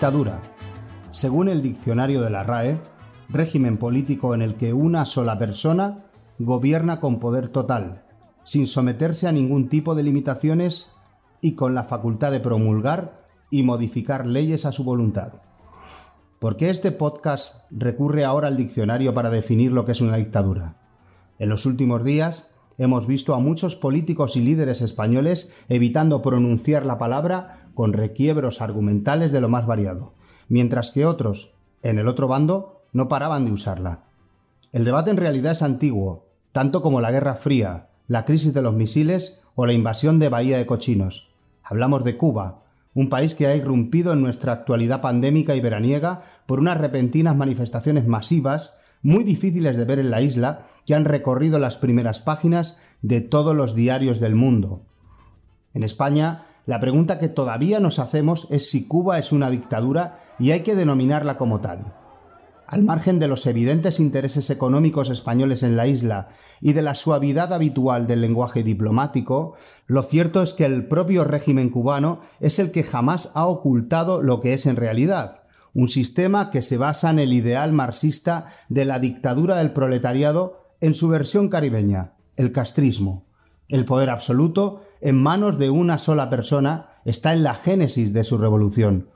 Dictadura. Según el diccionario de la RAE, régimen político en el que una sola persona gobierna con poder total, sin someterse a ningún tipo de limitaciones y con la facultad de promulgar y modificar leyes a su voluntad. ¿Por qué este podcast recurre ahora al diccionario para definir lo que es una dictadura? En los últimos días hemos visto a muchos políticos y líderes españoles evitando pronunciar la palabra con requiebros argumentales de lo más variado, mientras que otros, en el otro bando, no paraban de usarla. El debate en realidad es antiguo, tanto como la Guerra Fría, la crisis de los misiles o la invasión de Bahía de Cochinos. Hablamos de Cuba, un país que ha irrumpido en nuestra actualidad pandémica y veraniega por unas repentinas manifestaciones masivas, muy difíciles de ver en la isla, que han recorrido las primeras páginas de todos los diarios del mundo. En España, la pregunta que todavía nos hacemos es si Cuba es una dictadura y hay que denominarla como tal. Al margen de los evidentes intereses económicos españoles en la isla y de la suavidad habitual del lenguaje diplomático, lo cierto es que el propio régimen cubano es el que jamás ha ocultado lo que es en realidad, un sistema que se basa en el ideal marxista de la dictadura del proletariado en su versión caribeña, el castrismo. El poder absoluto, en manos de una sola persona, está en la génesis de su revolución.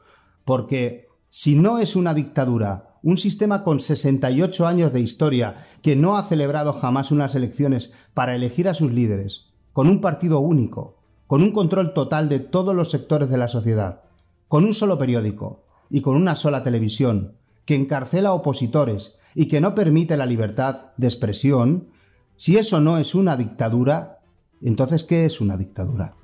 Porque si no es una dictadura un sistema con 68 años de historia que no ha celebrado jamás unas elecciones para elegir a sus líderes, con un partido único, con un control total de todos los sectores de la sociedad, con un solo periódico y con una sola televisión, que encarcela opositores y que no permite la libertad de expresión, si eso no es una dictadura, entonces ¿qué es una dictadura?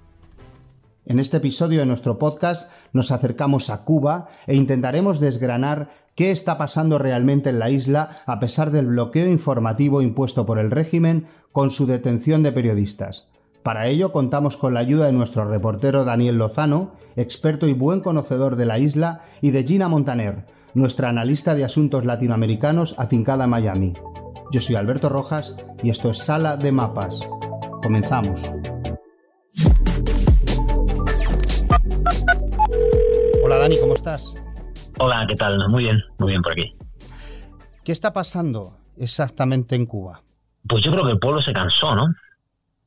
En este episodio de nuestro podcast nos acercamos a Cuba e intentaremos desgranar qué está pasando realmente en la isla a pesar del bloqueo informativo impuesto por el régimen con su detención de periodistas. Para ello contamos con la ayuda de nuestro reportero Daniel Lozano, experto y buen conocedor de la isla, y de Gina Montaner, nuestra analista de asuntos latinoamericanos afincada en Miami. Yo soy Alberto Rojas y esto es Sala de Mapas. Comenzamos. Hola Dani, ¿cómo estás? Hola, ¿qué tal? Muy bien, muy bien por aquí. ¿Qué está pasando exactamente en Cuba? Pues yo creo que el pueblo se cansó, ¿no?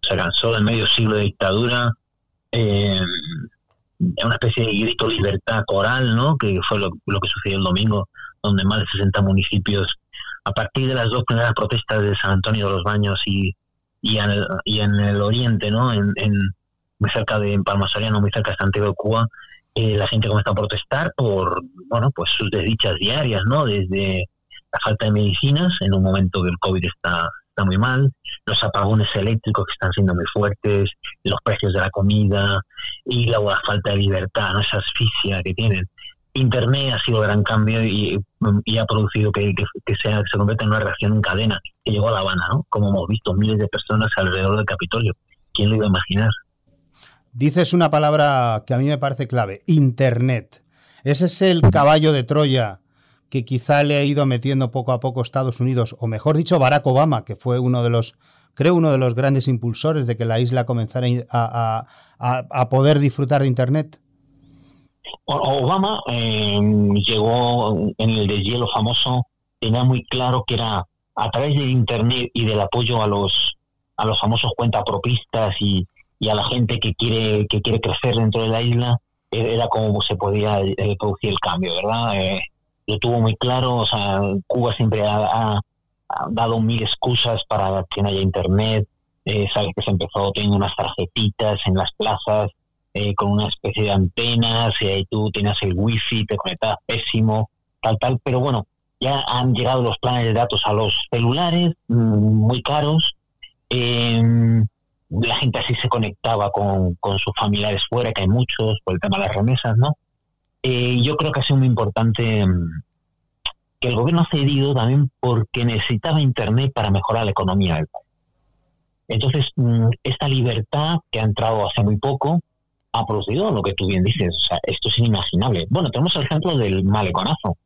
Se cansó del medio siglo de dictadura, eh, una especie de grito libertad coral, ¿no? Que fue lo, que sucedió el domingo, donde más de 60 municipios, a partir de las dos primeras protestas de San Antonio de los Baños y, y, en, el, y en el oriente, ¿no? En, muy cerca de Palma Soriano, muy cerca de Santiago de Cuba, eh, la gente comienza a protestar por bueno pues sus desdichas diarias no desde la falta de medicinas en un momento que el covid está está muy mal los apagones eléctricos que están siendo muy fuertes los precios de la comida y la, falta de libertad esa asfixia que tienen Internet ha sido gran cambio y, ha producido que, se convierta en una reacción en cadena que llegó a La Habana, ¿no? Como hemos visto miles de personas alrededor del Capitolio. ¿Quién lo iba a imaginar? Dices una palabra que a mí me parece clave, Internet. Ese es el caballo de Troya que quizá le ha ido metiendo poco a poco Estados Unidos, o mejor dicho, Barack Obama, que fue uno de los, creo, uno de los grandes impulsores de que la isla comenzara a, poder disfrutar de Internet. Obama em, llegó en el deshielo famoso, tenía muy claro que era a través de Internet y del apoyo a los a los famosos cuentapropistas y, y a la gente que quiere que quiere crecer dentro de la isla e-, era como se podía eh, producir el cambio, ¿verdad? Eh, lo tuvo muy claro, o sea, Cuba siempre ha, dado mil excusas para que no haya internet, eh, sabes que se empezó teniendo unas tarjetitas en las plazas eh, con una especie de antenas y ahí tú tenías el wifi, te conectabas pésimo, tal, tal, pero bueno, ya han llegado los planes de datos a los celulares, mm, muy caros, eh, la gente así se conectaba con, sus familiares fuera, que hay muchos, por el tema de las remesas, ¿no? Eh, yo creo que ha sido muy importante mm, que el gobierno ha cedido también porque necesitaba Internet para mejorar la economía del país. Entonces, mm, esta libertad que ha entrado hace muy poco ha producido lo que tú bien dices. O sea, esto es inimaginable. Bueno, tenemos el ejemplo del maleconazo.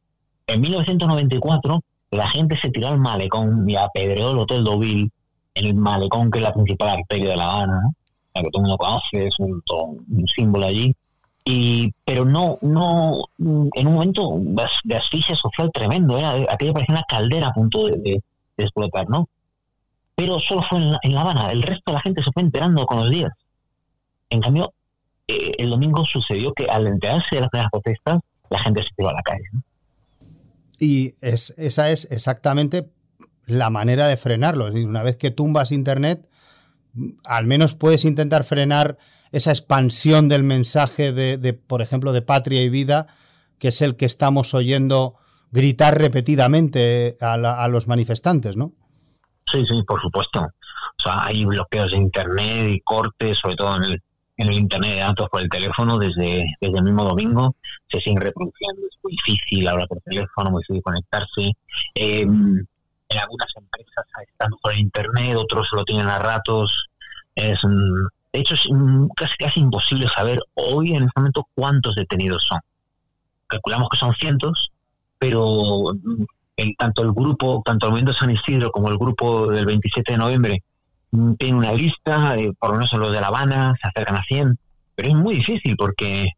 En 1994, la gente se tiró al malecón y apedreó el Hotel Deauville en el malecón, que es la principal arteria de La Habana, la que todo el mundo conoce, es un, símbolo allí. y pero no no en un momento de asfixia social tremendo era aquello parecía una caldera a punto de, explotar no pero solo fue en la, Habana el resto de la gente se fue enterando con los días en cambio eh, el domingo sucedió que al enterarse de las primeras protestas la gente se tiró a la calle y es, esa es exactamente la manera de frenarlo es decir una vez que tumbas internet al menos puedes intentar frenar esa expansión del mensaje de, por ejemplo, de patria y vida, que es el que estamos oyendo gritar repetidamente a, los manifestantes, ¿no? Sí, sí, por supuesto. O sea, hay bloqueos de Internet y cortes, sobre todo en el, en el Internet de datos por el teléfono desde, desde el mismo domingo. Se siguen reproduciendo, es muy difícil hablar por teléfono, muy difícil conectarse. Em, en algunas empresas están por Internet, otros lo tienen a ratos. Es, de hecho, es casi, casi imposible saber hoy en este momento cuántos detenidos son. Calculamos que son cientos, pero mm, tanto el grupo, tanto el Movimiento San Isidro como el grupo del 27 de noviembre tienen una lista, por lo menos los de La Habana, se acercan a 100, pero es muy difícil porque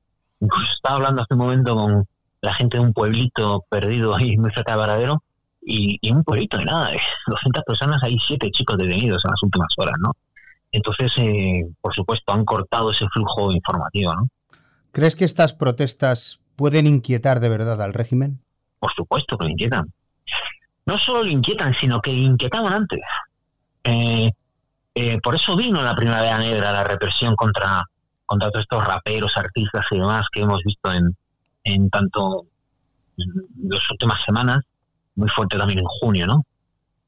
estaba hablando hace un momento con la gente de un pueblito perdido ahí muy cerca de Varadero y, y un pueblito de nada, de 200 personas, hay siete chicos detenidos en las últimas horas, ¿no? Entonces, eh, por supuesto, han cortado ese flujo informativo. ¿no? ¿Crees que estas protestas pueden inquietar de verdad al régimen? Por supuesto que lo inquietan. No solo lo inquietan, sino que inquietaban antes. Eh, eh, por eso vino la Primavera Negra, la represión contra, contra todos estos raperos, artistas y demás que hemos visto en, en tanto las últimas semanas, muy fuerte también en junio, ¿no?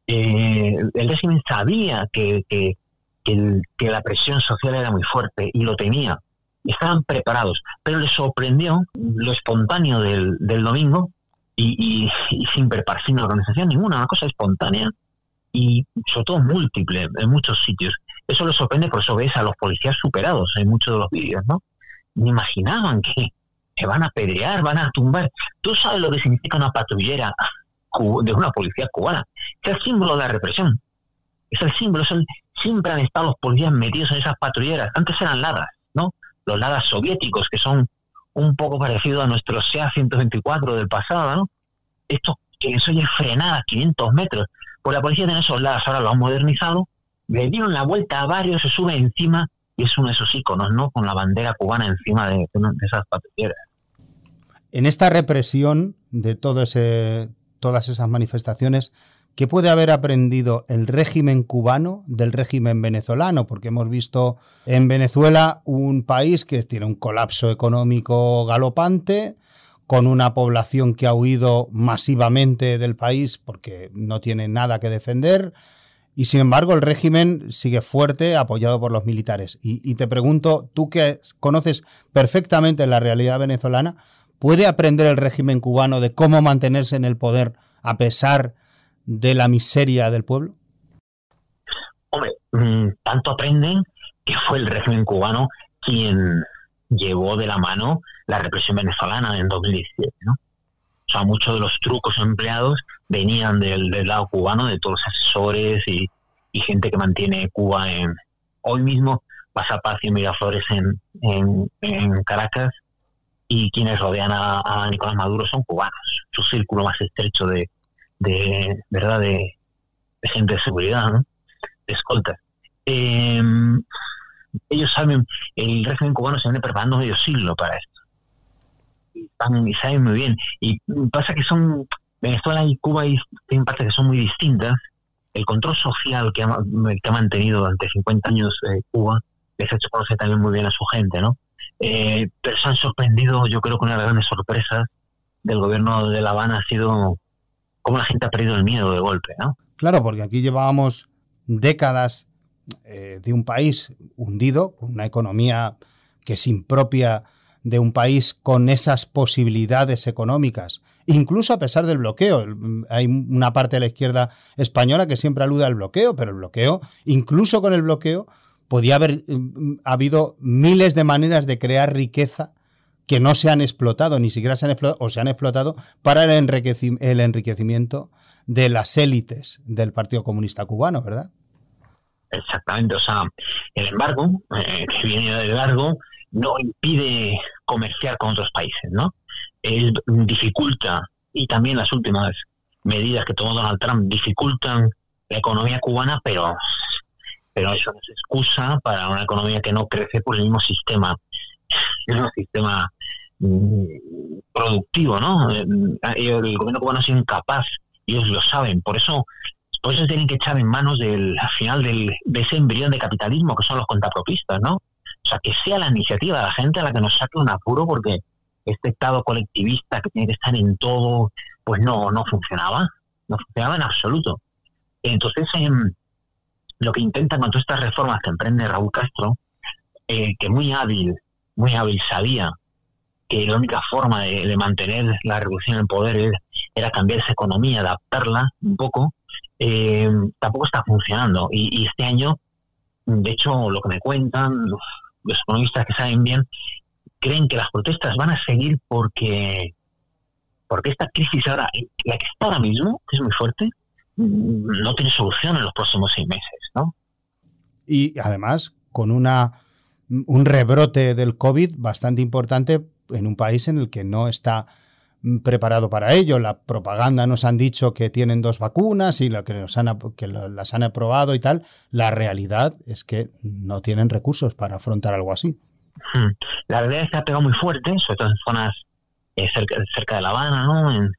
el régimen sabía que, que, la presión social era muy fuerte y lo tenía. Estaban preparados, pero les sorprendió lo espontáneo del, domingo y, sin preparar, sin organización ninguna, una cosa espontánea y sobre todo múltiple en muchos sitios. Eso les sorprende, por eso ves a los policías superados en muchos de los vídeos, ¿no? Ni imaginaban que, que van a pedrear, van a tumbar. Tú sabes lo que significa una patrullera de una policía cubana. Es el símbolo de la represión. Es el símbolo, es el, siempre han estado los policías metidos en esas patrulleras. Antes eran ladas, ¿no? Los ladas soviéticos, que son un poco parecidos a nuestros SEA-124 del pasado, ¿no? Esto que eso ya frenada a 500 metros. Pues la policía tiene esos ladas, ahora lo han modernizado, le dieron la vuelta a varios, se sube encima y es uno de esos iconos, ¿no? Con la bandera cubana encima de, esas patrulleras. En esta represión de todo ese, todas esas manifestaciones, ¿Qué puede haber aprendido el régimen cubano del régimen venezolano? Porque hemos visto en Venezuela un país que tiene un colapso económico galopante, con una población que ha huido masivamente del país porque no tiene nada que defender. Y sin embargo, el régimen sigue fuerte, apoyado por los militares. Y, te pregunto, tú que conoces perfectamente la realidad venezolana, ¿puede aprender el régimen cubano de cómo mantenerse en el poder a pesar de la miseria del pueblo? Hombre, mm, tanto aprenden que fue el régimen cubano quien llevó de la mano la represión venezolana en 2017, ¿no? O sea, muchos de los trucos empleados venían del, lado cubano, de todos los asesores y, gente que mantiene Cuba en... Hoy mismo pasa y Miraflores en, en, Caracas y quienes rodean a, Nicolás Maduro son cubanos. Su círculo más estrecho de, ¿verdad? De, gente de seguridad, ¿no? De escolta. Em, ellos saben, el régimen cubano se viene preparando medio siglo para esto. Y, saben muy bien. Y pasa que son, Venezuela y Cuba tienen partes que son muy distintas. El control social que ha, que ha mantenido durante 50 años eh, Cuba les ha hecho conocer también muy bien a su gente, ¿no? Eh, pero se han sorprendido, yo creo que una de las grandes sorpresas del gobierno de La Habana ha sido cómo la gente ha perdido el miedo de golpe, ¿no? Claro, porque aquí llevábamos décadas eh, de un país hundido, una economía que es impropia de un país con esas posibilidades económicas, incluso a pesar del bloqueo. Hay una parte de la izquierda española que siempre alude al bloqueo, pero el bloqueo, incluso con el bloqueo, podía haber mm, habido miles de maneras de crear riqueza que no se han explotado, ni siquiera se han explotado, o se han explotado para el, enriquecimiento de las élites del Partido Comunista Cubano, ¿verdad? Exactamente, o sea, el embargo, eh, que viene del largo, no impide comerciar con otros países, ¿no? Él dificulta, y también las últimas medidas que tomó Donald Trump dificultan la economía cubana, pero, pero eso no es excusa para una economía que no crece por el mismo sistema, el mismo sistema mm, productivo, ¿no? Eh, el gobierno cubano sido incapaz, ellos lo saben, por eso por eso tienen que echar en manos del al final del, de ese embrión de capitalismo que son los contrapropistas, ¿no? O sea, que sea la iniciativa de la gente a la que nos saque un apuro porque este estado colectivista que tiene que estar en todo, pues no, no funcionaba, no funcionaba en absoluto. Entonces, em, lo que intentan con todas estas reformas que emprende Raúl Castro, eh, que muy hábil, muy hábil sabía que la única forma de, mantener la revolución en el poder era, cambiar esa economía, adaptarla un poco, eh, tampoco está funcionando. Y, este año, de hecho, lo que me cuentan los, economistas que saben bien, creen que las protestas van a seguir porque porque esta crisis ahora, la que está ahora mismo, que es muy fuerte, no tiene solución en los próximos seis meses, ¿no? Y además, con una un rebrote del COVID bastante importante en un país en el que no está preparado para ello. La propaganda nos han dicho que tienen dos vacunas y lo que, nos han, que las han aprobado y tal. La realidad es que no tienen recursos para afrontar algo así. Hmm. La realidad es que ha pegado muy fuerte, sobre todo en zonas eh, cerca, cerca, de La Habana, ¿no? En,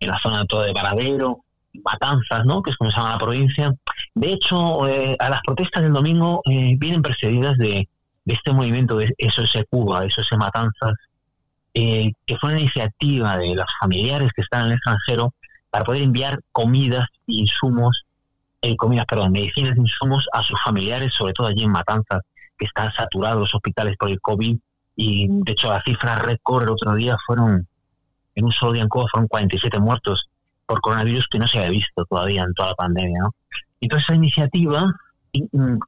la zona todo de Paradero, Matanzas, ¿no? Que es como se llama la provincia. De hecho, eh, a las protestas del domingo eh, vienen precedidas de, de, este movimiento de SOS Cuba, de SOS Matanzas, que fue una iniciativa de los familiares que están en el extranjero para poder enviar comidas e insumos, comidas, perdón, medicinas e insumos a sus familiares, sobre todo allí en Matanzas, que están saturados los hospitales por el COVID y de hecho la cifra récord el otro día fueron, en un solo día en Cuba fueron 47 muertos por coronavirus que no se había visto todavía en toda la pandemia. ¿no? Entonces esa iniciativa,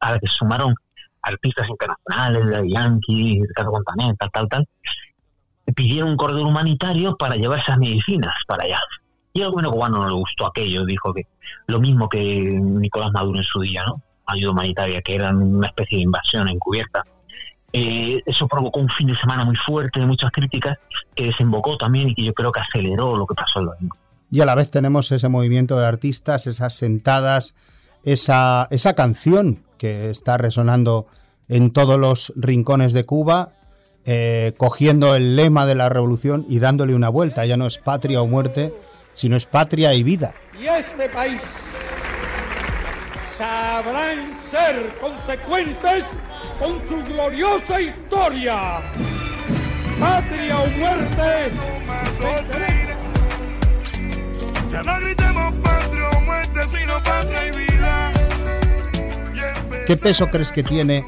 a la que sumaron artistas internacionales, de Yankee, Ricardo Montaner, tal, tal, tal, pidieron un corredor humanitario para llevar esas medicinas para allá. Y al gobierno cubano no le gustó aquello, dijo que lo mismo que Nicolás Maduro en su día, ¿no? Ayuda humanitaria, que era una especie de invasión encubierta. Eh, eso provocó un fin de semana muy fuerte de muchas críticas que desembocó también y que yo creo que aceleró lo que pasó el domingo. Y a la vez tenemos ese movimiento de artistas, esas sentadas, esa, esa canción que está resonando en todos los rincones de Cuba, eh, cogiendo el lema de la revolución y dándole una vuelta. Ya no es patria o muerte, sino es patria y vida. Y este país sabrán ser consecuentes con su gloriosa historia. Patria o muerte. Ya no gritemos patria o muerte, sino patria y vida. ¿Qué peso crees que tiene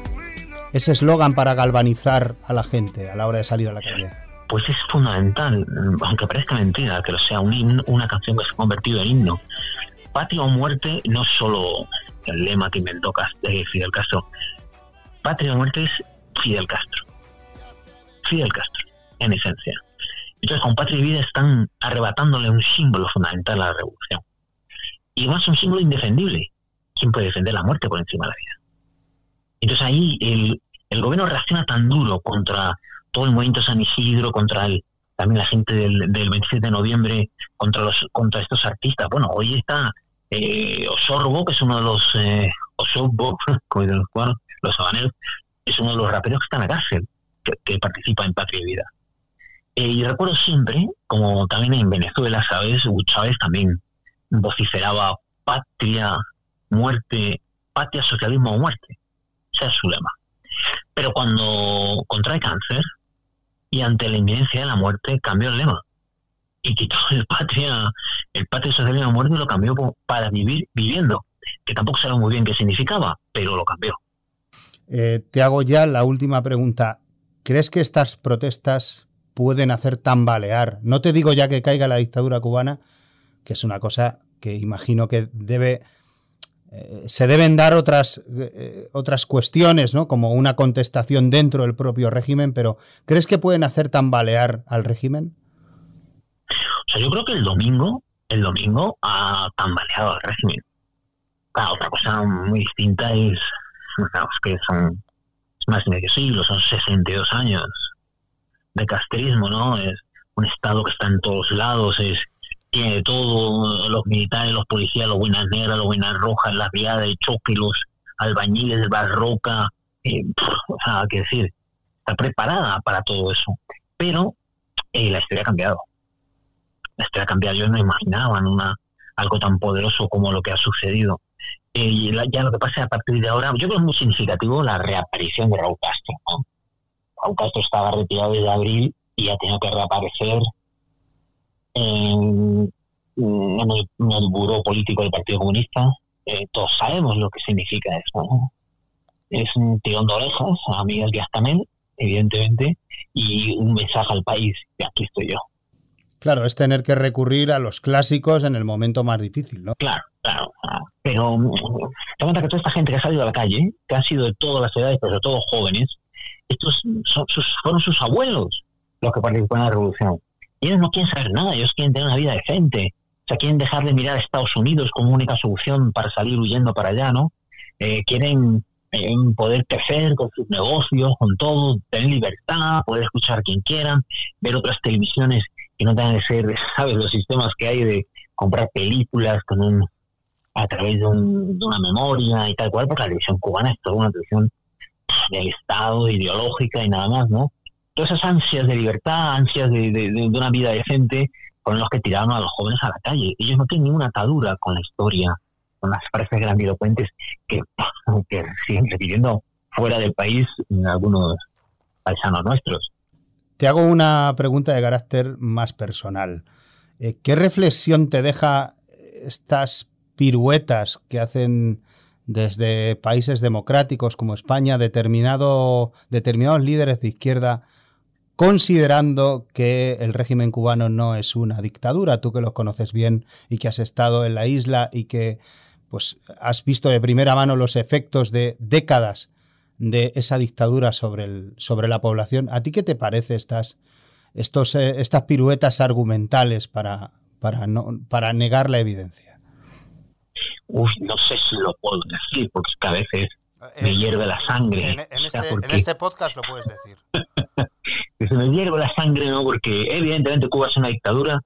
ese eslogan para galvanizar a la gente a la hora de salir a la calle? Pues es fundamental, aunque parezca mentira que lo sea un una canción que se ha convertido en himno. Patria o muerte no solo el lema que inventó eh, Fidel Castro. Patria o muerte es Fidel Castro. Fidel Castro, en esencia. Entonces, con Patria y Vida están arrebatándole un símbolo fundamental a la revolución. Y más un símbolo indefendible. ¿Quién puede defender la muerte por encima de la vida? Entonces ahí el, el gobierno reacciona tan duro contra todo el movimiento San Isidro, contra el, también la gente del, del 27 de noviembre, contra los contra estos artistas. Bueno, hoy está eh, Osorbo, que es uno de los eh, Osorbo, como dicen los los habaneros, es uno de los raperos que está en la cárcel, que, participa en Patria y Vida. Eh, y recuerdo siempre, como también en Venezuela, ¿sabes? Chávez también vociferaba patria, muerte, patria, socialismo o muerte. Ese es su lema. Pero cuando contrae cáncer y ante la inminencia de la muerte, cambió el lema y quitó el patria, el patria social de la muerte y lo cambió para vivir viviendo, que tampoco sabemos muy bien qué significaba, pero lo cambió. Eh, te hago ya la última pregunta. ¿Crees que estas protestas pueden hacer tambalear? No te digo ya que caiga la dictadura cubana, que es una cosa que imagino que debe eh, se deben dar otras, eh, otras cuestiones, ¿no? Como una contestación dentro del propio régimen, pero ¿crees que pueden hacer tambalear al régimen? O sea, yo creo que el domingo, el domingo ha tambaleado al régimen. otra cosa muy distinta es que son, más de medio siglo, son 62 años de castrismo, ¿no? Es un Estado que está en todos lados, es tiene todo, los militares, los policías, los buenas negras, los buenas rojas, las brigadas de choque, los albañiles de barroca, o sea, que decir, está preparada para todo eso. Pero eh, la historia ha cambiado. La historia ha cambiado. Yo no imaginaba una, algo tan poderoso como lo que ha sucedido. Eh, y ya lo que pasa a partir de ahora, yo creo que es muy significativo la reaparición de Raúl Castro. Raúl Castro estaba retirado desde abril y ha tenido que reaparecer en, el, buró político del Partido Comunista. Eh, todos sabemos lo que significa eso. Es un tirón de orejas a Miguel Díaz-Canel, evidentemente, y un mensaje al país, que aquí estoy yo. Claro, es tener que recurrir a los clásicos en el momento más difícil, ¿no? Claro, claro. Pero te cuenta que toda esta gente que ha salido a la calle, que ha sido de todas las edades, pero sobre todo jóvenes, estos son sus, fueron sus abuelos los que participaron en la revolución. Ellos no quieren saber nada, ellos quieren tener una vida decente. O sea, quieren dejar de mirar a Estados Unidos como única solución para salir huyendo para allá, ¿no? Eh, quieren eh, poder crecer con sus negocios, con todo, tener libertad, poder escuchar a quien quieran, ver otras televisiones que no tengan que ser, ¿sabes? Los sistemas que hay de comprar películas con un a través de, una memoria y tal cual, porque la televisión cubana es toda una televisión del Estado, ideológica y nada más, ¿no? Todas esas ansias de libertad, ansias de, una vida decente, con los que tiraron a los jóvenes a la calle. Ellos no tienen ninguna atadura con la historia, con las frases grandilocuentes que, que siguen repitiendo fuera del país en algunos paisanos nuestros. Te hago una pregunta de carácter más personal. Eh, ¿Qué reflexión te deja estas piruetas que hacen desde países democráticos como España determinado, determinados líderes de izquierda considerando que el régimen cubano no es una dictadura, tú que los conoces bien y que has estado en la isla y que pues has visto de primera mano los efectos de décadas de esa dictadura sobre, el, sobre la población. ¿A ti qué te parece estas, estos, eh, estas piruetas argumentales para, para, no, para negar la evidencia? Uy, no sé si lo puedo decir, porque a veces me eh, hierve la sangre. En, este, en este podcast lo puedes decir. que se me hierve la sangre, ¿no? Porque evidentemente Cuba es una dictadura,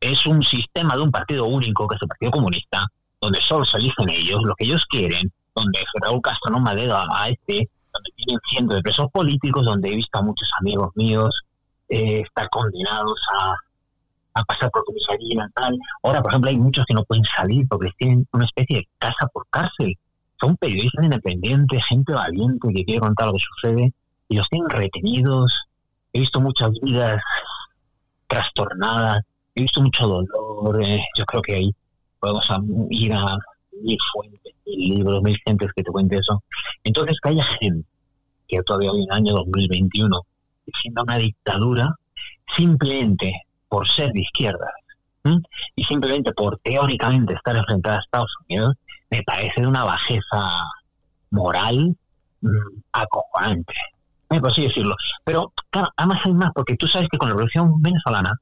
es un sistema de un partido único, que es el Partido Comunista, donde solo se eligen ellos, lo que ellos quieren, donde Raúl Castro no madera a este, donde tienen cientos de presos políticos, donde he visto a muchos amigos míos eh, estar condenados a, pasar por comisaría tal. Ahora, por ejemplo, hay muchos que no pueden salir porque tienen una especie de casa por cárcel. Son periodistas independientes, gente valiente que quiere contar lo que sucede y los tienen retenidos. He visto muchas vidas trastornadas, he visto mucho dolor. Eh, yo creo que ahí podemos ir a mil fuentes, mil libros, mil gentes que te cuente eso. Entonces, que haya gente que todavía hoy en el año 2021 defienda una dictadura simplemente por ser de izquierda y simplemente por teóricamente estar enfrentada a Estados Unidos, me parece de una bajeza moral mm, acojonante por así decirlo. Pero, además hay más, porque tú sabes que con la revolución venezolana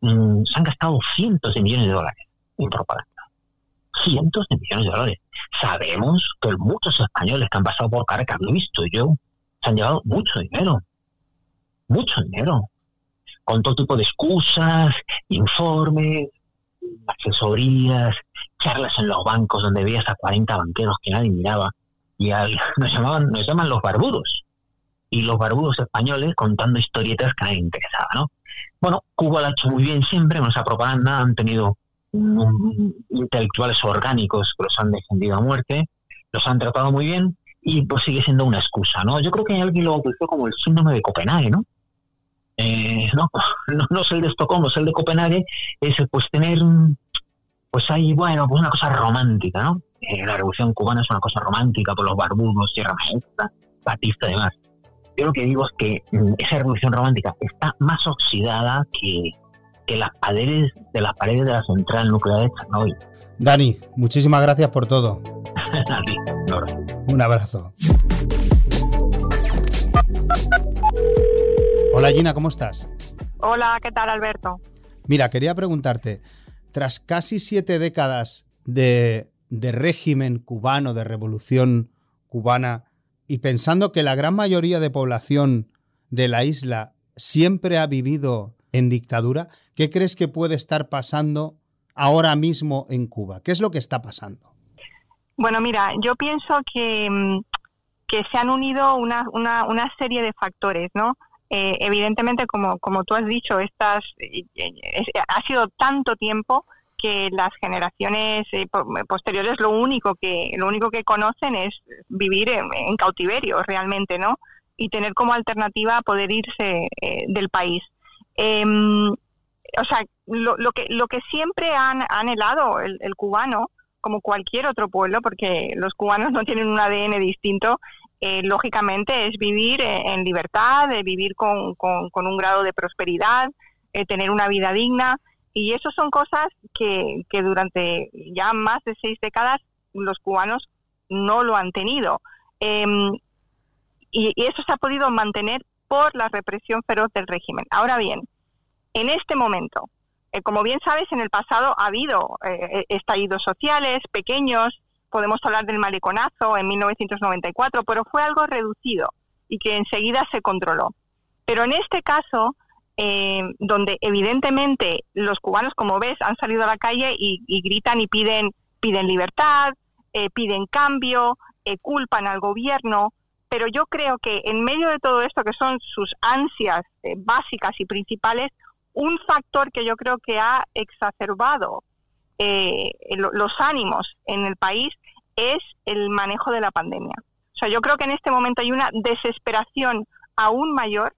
mm, se han gastado cientos de millones de dólares en propaganda. Cientos de millones de dólares. Sabemos que muchos españoles que han pasado por Caracas, lo he visto yo, se han llevado mucho dinero. Mucho dinero. Con todo tipo de excusas, informes, asesorías, charlas en los bancos donde veías a 40 banqueros que nadie miraba. Y nos, llamaban, nos llaman los barbudos y los barbudos españoles contando historietas que a nadie interesaba, ¿no? Bueno, Cuba lo ha hecho muy bien siempre con esa propaganda, han tenido intelectuales orgánicos que los han defendido a muerte, los han tratado muy bien y pues sigue siendo una excusa, ¿no? Yo creo que alguien lo bautizó como el síndrome de Copenhague, ¿no? Eh, no, no, es el de Estocolmo, es el de Copenhague, es pues tener, pues ahí, bueno, pues una cosa romántica, ¿no? Eh, la revolución cubana es una cosa romántica por los barbudos, Sierra Maestra, Batista y demás yo lo que digo es que mm, esa revolución romántica está más oxidada que, las paredes de las paredes de la central nuclear de Chernobyl. Dani, muchísimas gracias por todo. A ti, un abrazo. Hola Gina, ¿cómo estás? Hola, ¿qué tal Alberto? Mira, quería preguntarte, tras casi siete décadas de, de régimen cubano, de revolución cubana, y pensando que la gran mayoría de población de la isla siempre ha vivido en dictadura, ¿qué crees que puede estar pasando ahora mismo en Cuba? ¿Qué es lo que está pasando? Bueno, mira, yo pienso que, mm, que se han unido una, una, una serie de factores, ¿no? Eh, evidentemente, como, como tú has dicho, estas, eh, ha sido tanto tiempo que las generaciones eh, posteriores lo único que lo único que conocen es vivir en, cautiverio realmente, ¿no? Y tener como alternativa poder irse del país. Em, o sea, lo, lo, que lo que siempre han anhelado el, el cubano como cualquier otro pueblo, porque los cubanos no tienen un ADN distinto, eh, lógicamente es vivir eh, en libertad, vivir con, con, un grado de prosperidad, eh, tener una vida digna. Y eso son cosas que, que durante ya más de seis décadas los cubanos no lo han tenido. Em, y, eso se ha podido mantener por la represión feroz del régimen. Ahora bien, en este momento, eh, como bien sabes, en el pasado ha habido eh, eh, estallidos sociales pequeños, podemos hablar del maleconazo en 1994, pero fue algo reducido y que enseguida se controló. Pero en este caso, donde evidentemente los cubanos, como ves, han salido a la calle y, gritan y piden, piden libertad, piden cambio, culpan al gobierno, pero yo creo que en medio de todo esto, que son sus ansias básicas y principales, un factor que yo creo que ha exacerbado eh, los ánimos en el país es el manejo de la pandemia. O sea, yo creo que en este momento hay una desesperación aún mayor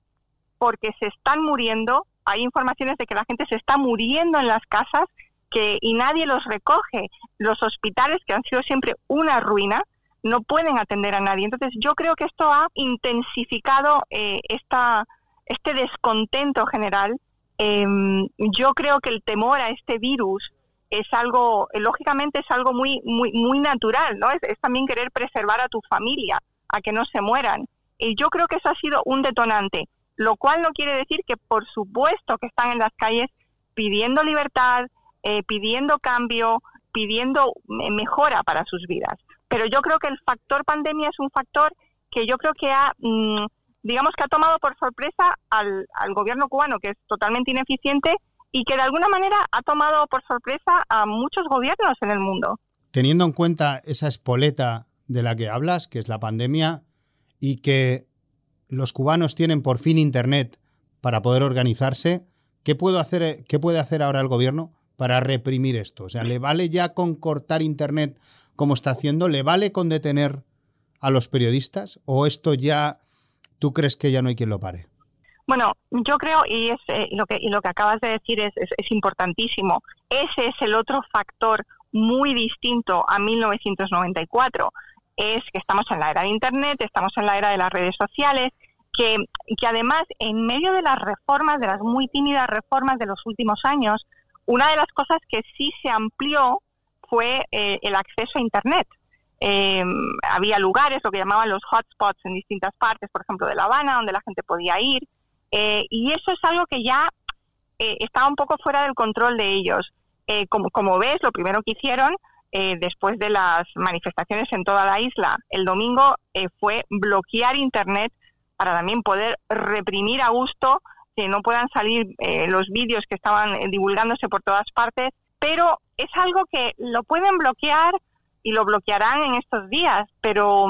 porque se están muriendo, hay informaciones de que la gente se está muriendo en las casas que, y nadie los recoge. Los hospitales, que han sido siempre una ruina, no pueden atender a nadie. Entonces, yo creo que esto ha intensificado eh, esta, este descontento general Em, yo creo que el temor a este virus es algo, lógicamente es algo muy, muy, muy natural, ¿no? Es, también querer preservar a tu familia, a que no se mueran. Y yo creo que eso ha sido un detonante, lo cual no quiere decir que por supuesto que están en las calles pidiendo libertad, eh, pidiendo cambio, pidiendo mejora para sus vidas. Pero yo creo que el factor pandemia es un factor que yo creo que ha mm, digamos que ha tomado por sorpresa al, gobierno cubano, que es totalmente ineficiente y que de alguna manera ha tomado por sorpresa a muchos gobiernos en el mundo. Teniendo en cuenta esa espoleta de la que hablas, que es la pandemia, y que los cubanos tienen por fin Internet para poder organizarse, ¿qué, puedo hacer, ¿qué puede hacer ahora el gobierno para reprimir esto? O sea, ¿le vale ya con cortar Internet como está haciendo? ¿Le vale con detener a los periodistas? ¿O esto ya ¿Tú crees que ya no hay quien lo pare? Bueno, yo creo, y, es, eh, lo, que, y lo que acabas de decir es, es, importantísimo, ese es el otro factor muy distinto a 1994, es que estamos en la era de Internet, estamos en la era de las redes sociales, que, que además en medio de las reformas, de las muy tímidas reformas de los últimos años, una de las cosas que sí se amplió fue eh, el acceso a Internet. Eh, había lugares, lo que llamaban los hotspots en distintas partes, por ejemplo, de La Habana, donde la gente podía ir. Eh, y eso es algo que ya eh, estaba un poco fuera del control de ellos. Como, como ves, lo primero que hicieron después de las manifestaciones en toda la isla el domingo fue bloquear Internet para también poder reprimir a gusto que no puedan salir los vídeos que estaban divulgándose por todas partes. Pero es algo que lo pueden bloquear y lo bloquearán en estos días, pero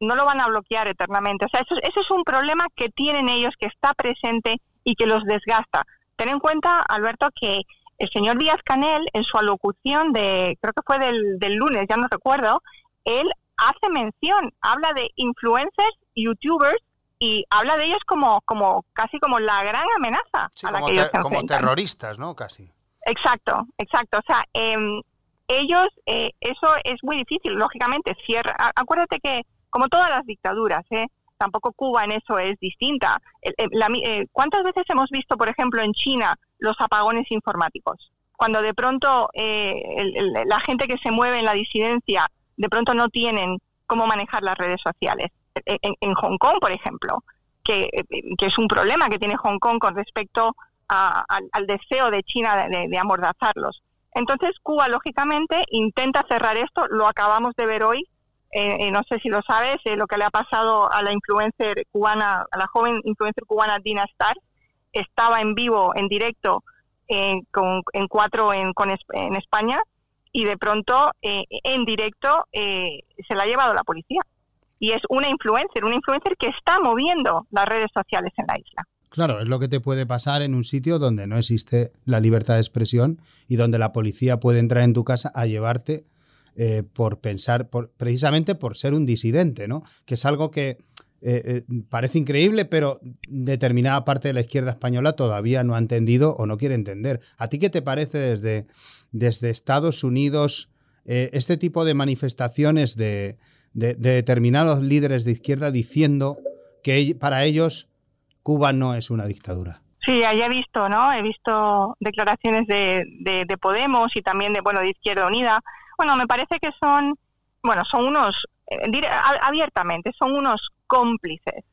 no lo van a bloquear eternamente. O sea, eso, es un problema que tienen ellos, que está presente y que los desgasta. Ten en cuenta, Alberto, que el señor Díaz Canel, en su alocución de, creo que fue del, del lunes, ya no recuerdo, él hace mención, habla de influencers, youtubers, y habla de ellos como, como casi como la gran amenaza a la que ellos se Como terroristas, ¿no? Casi. Exacto, exacto. O sea, eh, ellos, eh, eso es muy difícil, lógicamente, cierra. Acuérdate que, como todas las dictaduras, ¿eh? tampoco Cuba en eso es distinta. Eh, ¿Cuántas veces hemos visto, por ejemplo, en China los apagones informáticos? Cuando de pronto la gente que se mueve en la disidencia, de pronto no tienen cómo manejar las redes sociales. En, Hong Kong, por ejemplo, que, es un problema que tiene Hong Kong con respecto al, deseo de China de amordazarlos. Entonces Cuba, lógicamente, intenta cerrar esto, lo acabamos de ver hoy, no sé si lo sabes, lo que le ha pasado a la influencer cubana, a la joven influencer cubana Dina Star, estaba en vivo, en directo, en cuatro en, España y de pronto en directo se la ha llevado la policía. Y es una influencer, una influencer que está moviendo las redes sociales en la isla. Claro, es lo que te puede pasar en un sitio donde no existe la libertad de expresión y donde la policía puede entrar en tu casa a llevarte eh, por pensar, por, precisamente por ser un disidente, ¿no? Que es algo que eh, eh, parece increíble, pero determinada parte de la izquierda española todavía no ha entendido o no quiere entender. ¿A ti qué te parece desde, desde Estados Unidos este tipo de manifestaciones de, de determinados líderes de izquierda diciendo que para ellos Cuba no es una dictadura. Sí, ahí he visto, ¿no? He visto declaraciones de, de, Podemos y también de, bueno, de Izquierda Unida. Bueno, me parece que son, bueno, son unos, eh, abiertamente, son unos cómplices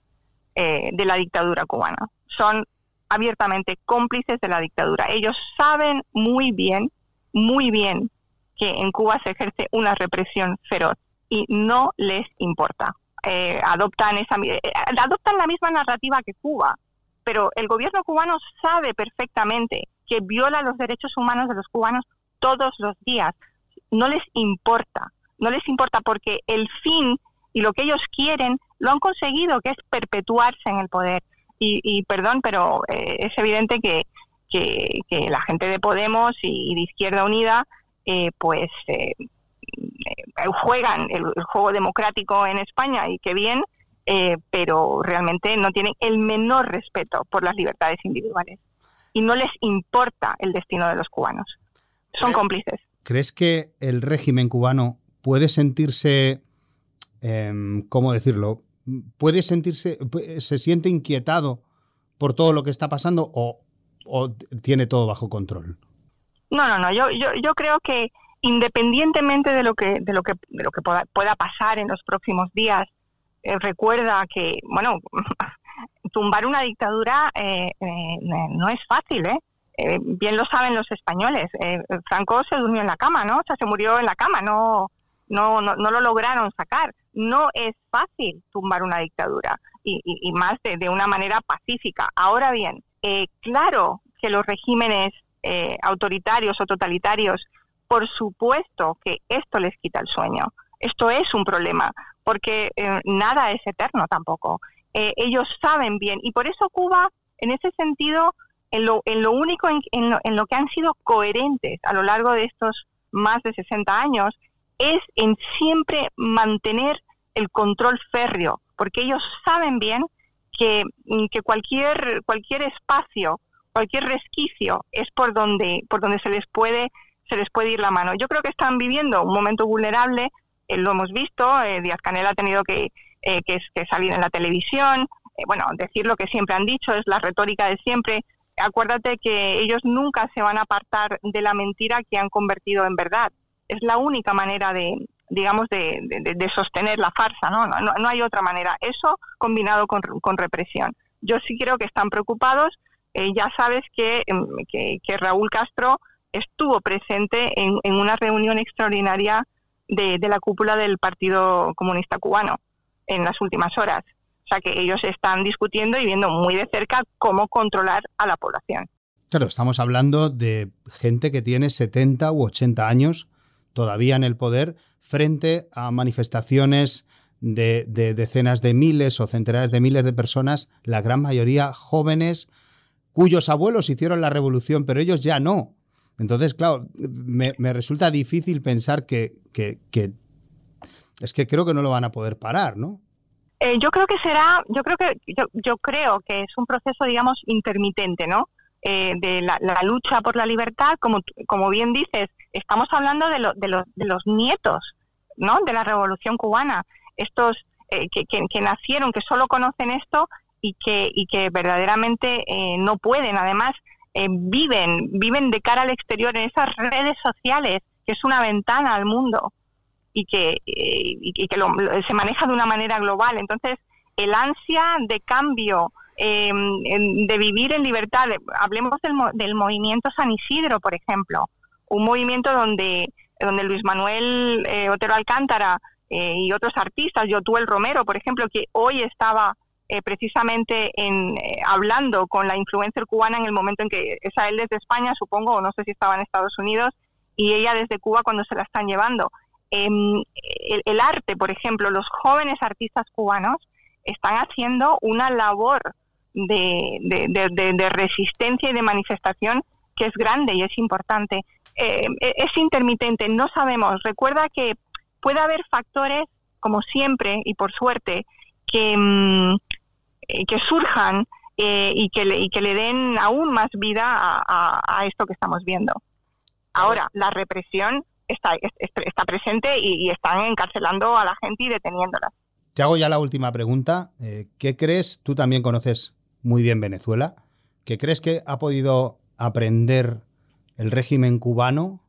eh, de la dictadura cubana. Son abiertamente cómplices de la dictadura. Ellos saben muy bien, muy bien que en Cuba se ejerce una represión feroz y no les importa. Eh, adoptan, esa, eh, adoptan la misma narrativa que Cuba, pero el gobierno cubano sabe perfectamente que viola los derechos humanos de los cubanos todos los días. No les importa, no les importa porque el fin y lo que ellos quieren lo han conseguido, que es perpetuarse en el poder. Y, perdón, pero eh, es evidente que, que, la gente de Podemos y, de Izquierda Unida, pues eh, juegan el, juego democrático en España y qué bien, eh, pero realmente no tienen el menor respeto por las libertades individuales y no les importa el destino de los cubanos. Son cómplices. ¿Crees que el régimen cubano puede sentirse, eh, ¿cómo decirlo? ¿Puede sentirse, se siente inquietado por todo lo que está pasando o, o tiene todo bajo control? No, no, no. Yo, yo, creo que independientemente de lo que de lo que de lo que pueda, pueda pasar en los próximos días eh, recuerda que bueno tumbar una dictadura eh, eh, no es fácil eh bien lo saben los españoles Franco se durmió en la cama no o sea se murió en la cama no no no, no lo lograron sacar no es fácil tumbar una dictadura y, y, más de, una manera pacífica ahora bien claro que los regímenes autoritarios o totalitarios por supuesto que esto les quita el sueño. Esto es un problema, porque eh, nada es eterno tampoco. Eh, ellos saben bien, y por eso Cuba, en ese sentido, en lo, en lo único en, lo, que han sido coherentes a lo largo de estos más de 60 años, es en siempre mantener el control férreo, porque ellos saben bien que, que cualquier, cualquier espacio, cualquier resquicio es por donde, por donde se les puede se les puede ir la mano. Yo creo que están viviendo un momento vulnerable, eh, lo hemos visto, eh, Díaz Canel ha tenido que, eh, que, salir en la televisión, bueno, decir lo que siempre han dicho, es la retórica de siempre. Acuérdate que ellos nunca se van a apartar de la mentira que han convertido en verdad. Es la única manera de, digamos, de, de, sostener la farsa, ¿no? No, ¿no? hay otra manera. Eso combinado con, con represión. Yo sí creo que están preocupados. ya sabes que, em, que, que Raúl Castro estuvo presente en, una reunión extraordinaria de, la cúpula del Partido Comunista Cubano en las últimas horas. O sea que ellos están discutiendo y viendo muy de cerca cómo controlar a la población. Claro, estamos hablando de gente que tiene 70 u 80 años todavía en el poder frente a manifestaciones de, de, decenas de miles o centenares de miles de personas, la gran mayoría jóvenes, cuyos abuelos hicieron la revolución, pero ellos ya no. Entonces, claro, me, resulta difícil pensar que, es que creo que no lo van a poder parar, ¿no? Eh, yo creo que será, yo creo que yo, creo que es un proceso, digamos, intermitente, ¿no? Eh, de la, lucha por la libertad, como, como bien dices, estamos hablando de, de, los nietos, ¿no? De la Revolución Cubana, estos eh, que, que, nacieron, que solo conocen esto y que, y que verdaderamente no pueden, además, eh, viven, viven de cara al exterior en esas redes sociales, que es una ventana al mundo y que, eh, y, que se maneja de una manera global. Entonces, el ansia de cambio, em, de vivir en libertad, hablemos del, del movimiento San Isidro, por ejemplo, un movimiento donde, donde Luis Manuel eh, Otero Alcántara eh, y otros artistas, el Romero, por ejemplo, que hoy estaba eh, precisamente en, eh, hablando con la influencer cubana en el momento en que es a él desde España, supongo, o no sé si estaba en Estados Unidos, y ella desde Cuba cuando se la están llevando. Em, el, arte, por ejemplo, los jóvenes artistas cubanos están haciendo una labor de, resistencia y de manifestación que es grande y es importante. Em, e, es intermitente, no sabemos. Recuerda que puede haber factores, como siempre y por suerte, que, mm, eh, que surjan eh, y, que le, y que le den aún más vida a, esto que estamos viendo. Ahora, la represión está, está presente y, están encarcelando a la gente y deteniéndola. Te hago ya la última pregunta. Eh, ¿Qué crees? Tú también conoces muy bien Venezuela. ¿Qué crees que ha podido aprender el régimen cubano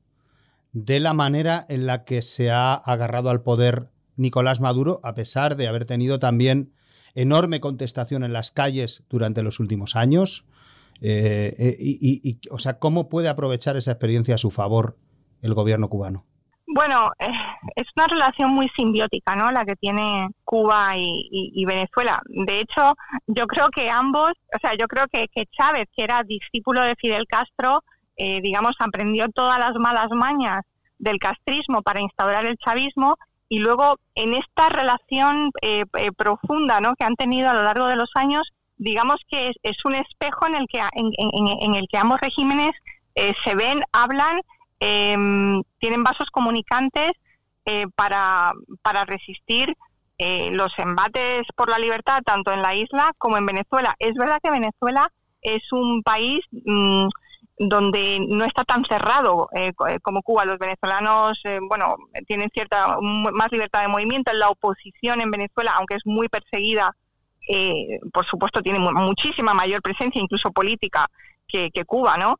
de la manera en la que se ha agarrado al poder Nicolás Maduro, a pesar de haber tenido también enorme contestación en las calles durante los últimos años. Eh, eh, y, o sea, ¿cómo puede aprovechar esa experiencia a su favor el gobierno cubano? Bueno, eh, es una relación muy simbiótica, ¿no? La que tiene Cuba y, Venezuela. De hecho, yo creo que ambos, o sea, yo creo que, Chávez, que era discípulo de Fidel Castro, digamos, aprendió todas las malas mañas del castrismo para instaurar el chavismo y luego en esta relación eh, eh, profunda ¿no? que han tenido a lo largo de los años, digamos que es, un espejo en el que, en, el que ambos regímenes eh, se ven, hablan, em, tienen vasos comunicantes para, para resistir los embates por la libertad tanto en la isla como en Venezuela. Es verdad que Venezuela es un país... Mm, donde no está tan cerrado eh, eh, como Cuba. Los venezolanos, eh, bueno, tienen cierta más libertad de movimiento. La oposición en Venezuela, aunque es muy perseguida, por supuesto tiene muchísima mayor presencia, incluso política, que, Cuba, ¿no?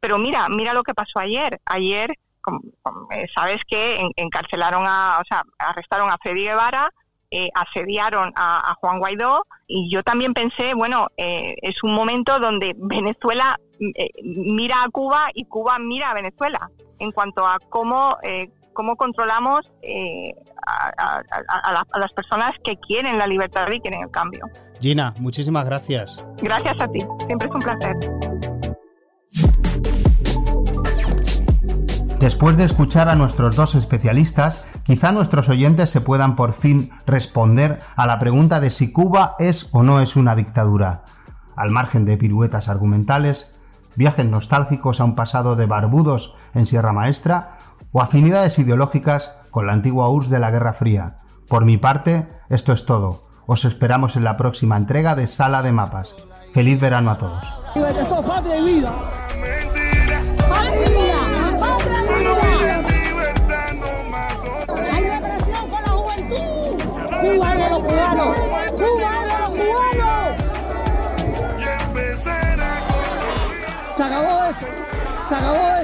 pero mira, mira lo que pasó ayer. Ayer, sabes que encarcelaron a, o sea, arrestaron a Freddy Guevara, asediaron a, a, Juan Guaidó y yo también pensé, bueno, es un momento donde Venezuela eh, mira a Cuba y Cuba mira a Venezuela en cuanto a cómo, eh, cómo controlamos eh, a, las personas que quieren la libertad y quieren el cambio. Gina, muchísimas gracias. Gracias a ti, siempre es un placer. Después de escuchar a nuestros dos especialistas, quizá nuestros oyentes se puedan por fin responder a la pregunta de si Cuba es o no es una dictadura. Al margen de piruetas argumentales, viajes nostálgicos a un pasado de barbudos en Sierra Maestra o afinidades ideológicas con la antigua URSS de la Guerra Fría. Por mi parte, esto es todo. Os esperamos en la próxima entrega de Sala de Mapas. Feliz verano a todos. Se acabó